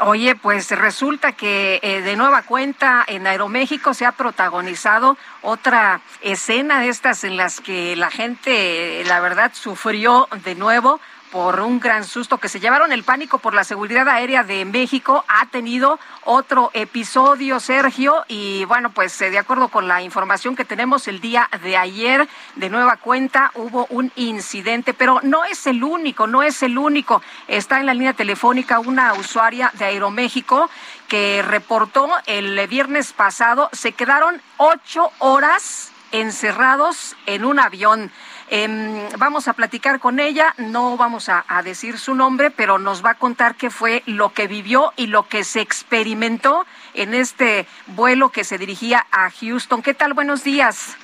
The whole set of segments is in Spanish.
Oye, pues resulta que eh, de nueva cuenta en Aeroméxico se ha protagonizado otra escena de estas en las que la gente, la verdad, sufrió de nuevo por un gran susto que se llevaron el pánico por la seguridad aérea de México ha tenido otro episodio, Sergio, y bueno, pues eh, de acuerdo con la información que tenemos el día de ayer, de nueva cuenta hubo un incidente, pero no es el único, no es el único. Está en la línea telefónica una usuaria de Aeroméxico que reportó el viernes pasado, se quedaron ocho horas encerrados en un avión. Eh, vamos a platicar con ella, no vamos a, a, decir su nombre, pero nos va a contar qué fue lo que vivió y lo que se experimentó en este vuelo que se dirigía a Houston. ¿Qué tal? Buenos días.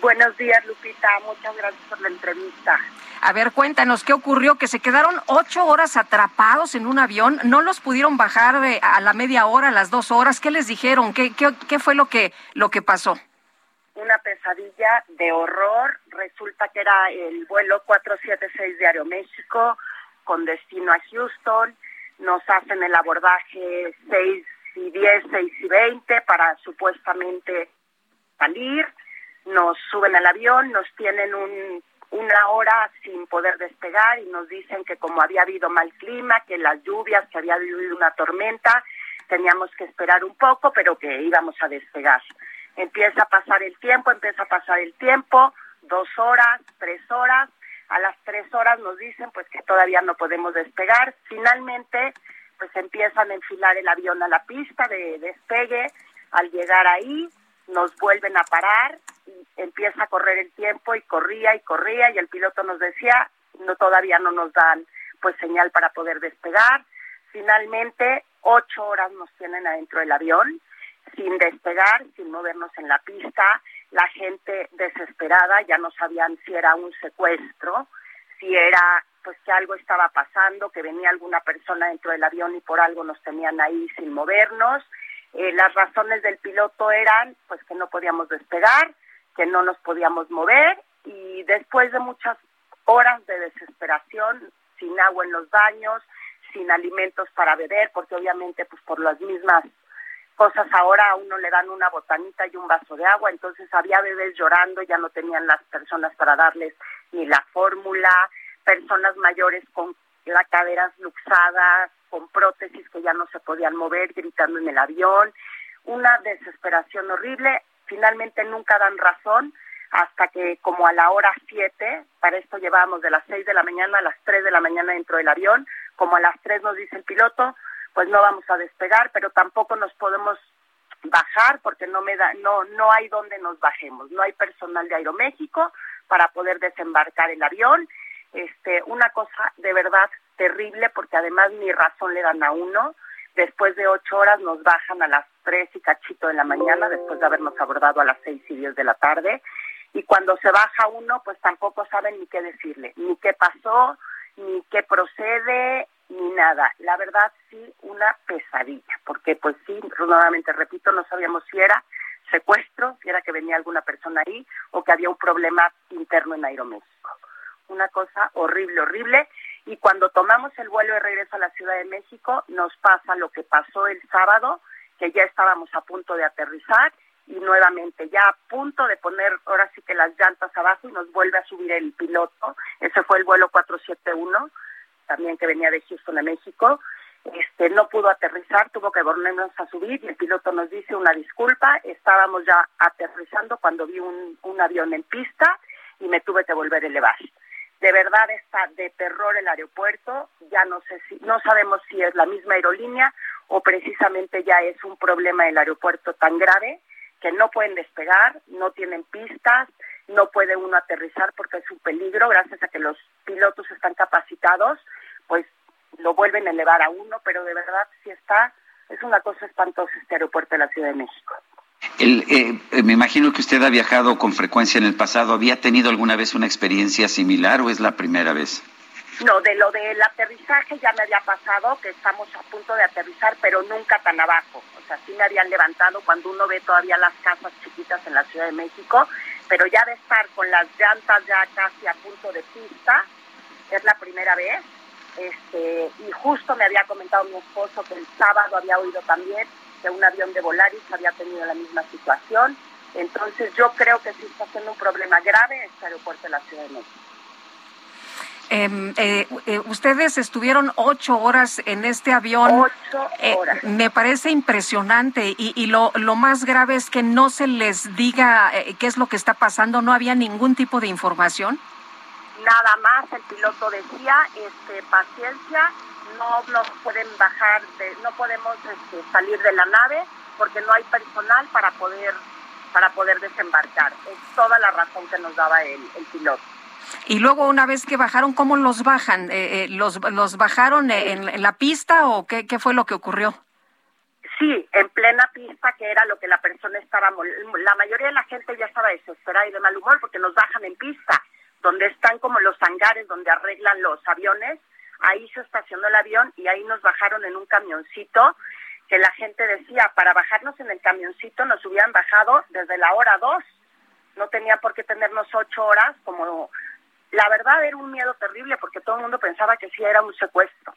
Buenos días, Lupita. Muchas gracias por la entrevista. A ver, cuéntanos, ¿qué ocurrió? Que se quedaron ocho horas atrapados en un avión, no los pudieron bajar de, a la media hora, a las dos horas. ¿Qué les dijeron? ¿Qué, qué, qué fue lo que, lo que pasó? Una pesadilla de horror. Resulta que era el vuelo 476 de Aeroméxico con destino a Houston. Nos hacen el abordaje 6 y 10, 6 y 20 para supuestamente salir. Nos suben al avión, nos tienen un, una hora sin poder despegar y nos dicen que como había habido mal clima, que las lluvias, que había habido una tormenta, teníamos que esperar un poco, pero que íbamos a despegar. Empieza a pasar el tiempo, empieza a pasar el tiempo, dos horas, tres horas. A las tres horas nos dicen pues que todavía no podemos despegar. Finalmente, pues empiezan a enfilar el avión a la pista de despegue. Al llegar ahí, nos vuelven a parar y empieza a correr el tiempo y corría y corría y el piloto nos decía, no todavía no nos dan pues señal para poder despegar. Finalmente, ocho horas nos tienen adentro del avión sin despegar, sin movernos en la pista, la gente desesperada, ya no sabían si era un secuestro, si era pues que algo estaba pasando, que venía alguna persona dentro del avión y por algo nos tenían ahí sin movernos. Eh, las razones del piloto eran pues que no podíamos despegar, que no nos podíamos mover y después de muchas horas de desesperación, sin agua en los baños, sin alimentos para beber, porque obviamente pues por las mismas cosas ahora a uno le dan una botanita y un vaso de agua, entonces había bebés llorando, ya no tenían las personas para darles ni la fórmula, personas mayores con las caderas luxadas, con prótesis que ya no se podían mover, gritando en el avión, una desesperación horrible, finalmente nunca dan razón hasta que como a la hora 7, para esto llevábamos de las 6 de la mañana a las 3 de la mañana dentro del avión, como a las 3 nos dice el piloto, pues no vamos a despegar, pero tampoco nos podemos bajar porque no me da no no hay donde nos bajemos, no hay personal de Aeroméxico para poder desembarcar el avión. Este, una cosa de verdad terrible porque además ni razón le dan a uno. Después de ocho horas nos bajan a las tres y cachito de la mañana después de habernos abordado a las seis y diez de la tarde. Y cuando se baja uno, pues tampoco saben ni qué decirle, ni qué pasó, ni qué procede, ni nada. La verdad sí, una pesadilla, porque pues sí, nuevamente repito, no sabíamos si era secuestro, si era que venía alguna persona ahí o que había un problema interno en Aeroméxico. Una cosa horrible, horrible. Y cuando tomamos el vuelo de regreso a la Ciudad de México, nos pasa lo que pasó el sábado, que ya estábamos a punto de aterrizar y nuevamente ya a punto de poner ahora sí que las llantas abajo y nos vuelve a subir el piloto. Ese fue el vuelo 471 también que venía de Houston a México, este, no pudo aterrizar, tuvo que volvernos a subir y el piloto nos dice una disculpa, estábamos ya aterrizando cuando vi un, un avión en pista y me tuve que volver a elevar. De verdad está de terror el aeropuerto, ya no sé si, no sabemos si es la misma aerolínea o precisamente ya es un problema del aeropuerto tan grave que no pueden despegar, no tienen pistas, no puede uno aterrizar porque es un peligro, gracias a que los pilotos están capacitados, pues lo vuelven a elevar a uno, pero de verdad sí está, es una cosa espantosa este aeropuerto de la Ciudad de México. El, eh, me imagino que usted ha viajado con frecuencia en el pasado. ¿Había tenido alguna vez una experiencia similar o es la primera vez? No, de lo del aterrizaje ya me había pasado, que estamos a punto de aterrizar, pero nunca tan abajo. O sea, sí me habían levantado cuando uno ve todavía las casas chiquitas en la Ciudad de México, pero ya de estar con las llantas ya casi a punto de pista, es la primera vez. Este, y justo me había comentado mi esposo que el sábado había oído también que un avión de Volaris había tenido la misma situación. Entonces yo creo que sí está siendo un problema grave este aeropuerto de la Ciudad de México. Em, eh, eh, ustedes estuvieron ocho horas en este avión. Ocho Eh, horas. me parece impresionante y, y lo, lo más grave es que no se les diga eh, qué es lo que está pasando. No había ningún tipo de información. Nada más el piloto decía, este, paciencia, no nos pueden bajar, de, no podemos este, salir de la nave porque no hay personal para poder para poder desembarcar. Es toda la razón que nos daba el, el piloto. Y luego, una vez que bajaron, ¿cómo los bajan? Eh, eh, los, ¿Los bajaron eh, en, la pista o qué, qué fue lo que ocurrió? Sí, en plena pista, que era lo que la persona estaba, la mayoría de la gente ya estaba desesperada y de mal humor porque nos bajan en pista, donde están como los hangares donde arreglan los aviones, ahí se estacionó el avión y ahí nos bajaron en un camioncito que la gente decía, para bajarnos en el camioncito nos hubieran bajado desde la hora dos, no tenía por qué tenernos ocho horas, como la verdad era un miedo terrible porque todo el mundo pensaba que sí era un secuestro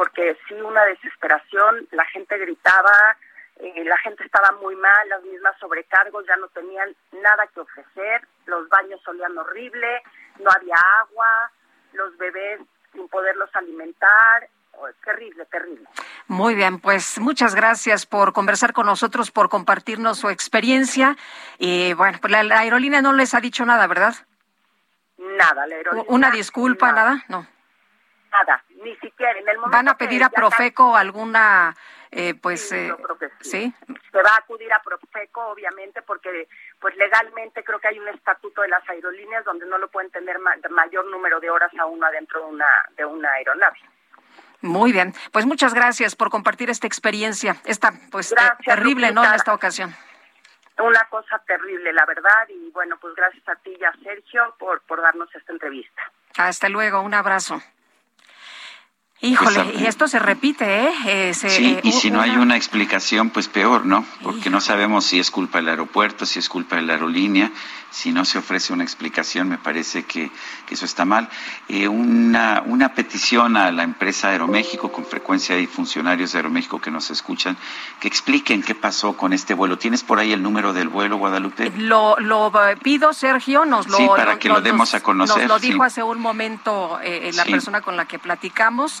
porque sí una desesperación, la gente gritaba, eh, la gente estaba muy mal, las mismas sobrecargos ya no tenían nada que ofrecer, los baños olían horrible, no había agua, los bebés sin poderlos alimentar, oh, terrible, terrible. Muy bien, pues muchas gracias por conversar con nosotros, por compartirnos su experiencia. Y bueno, pues la, la aerolínea no les ha dicho nada, ¿verdad? Nada, la aerolínea, Una disculpa, nada, no. Nada, ni siquiera en el momento ¿Van a pedir a Profeco alguna, eh, pues, Sí, eh, yo creo que sí. sí? se va a acudir a Profeco, obviamente, porque pues legalmente creo que hay un estatuto de las aerolíneas donde no lo pueden tener ma- mayor número de horas a uno adentro de una, de una aeronave. Muy bien, pues muchas gracias por compartir esta experiencia, esta pues Gracias, terrible, ¿no? En esta ocasión. Una cosa terrible, la verdad, y bueno, pues gracias a ti y a Sergio por, por darnos esta entrevista. Hasta luego, un abrazo. Híjole, Pues, y esto se repite, ¿eh? Eh, se- Sí, eh, y si no hay una- explicación, pues peor, ¿no? Porque no sabemos si es culpa del aeropuerto, si es culpa de la aerolínea. Si no se ofrece una explicación, me parece que, que eso está mal. Eh, una, una petición a la empresa Aeroméxico, con frecuencia hay funcionarios de Aeroméxico que nos escuchan, que expliquen qué pasó con este vuelo. ¿Tienes por ahí el número del vuelo, Guadalupe? Lo, lo pido, Sergio, nos lo, Sí, para que lo demos a conocer, Nos lo dijo sí. hace un momento eh, la Sí. persona con la que platicamos.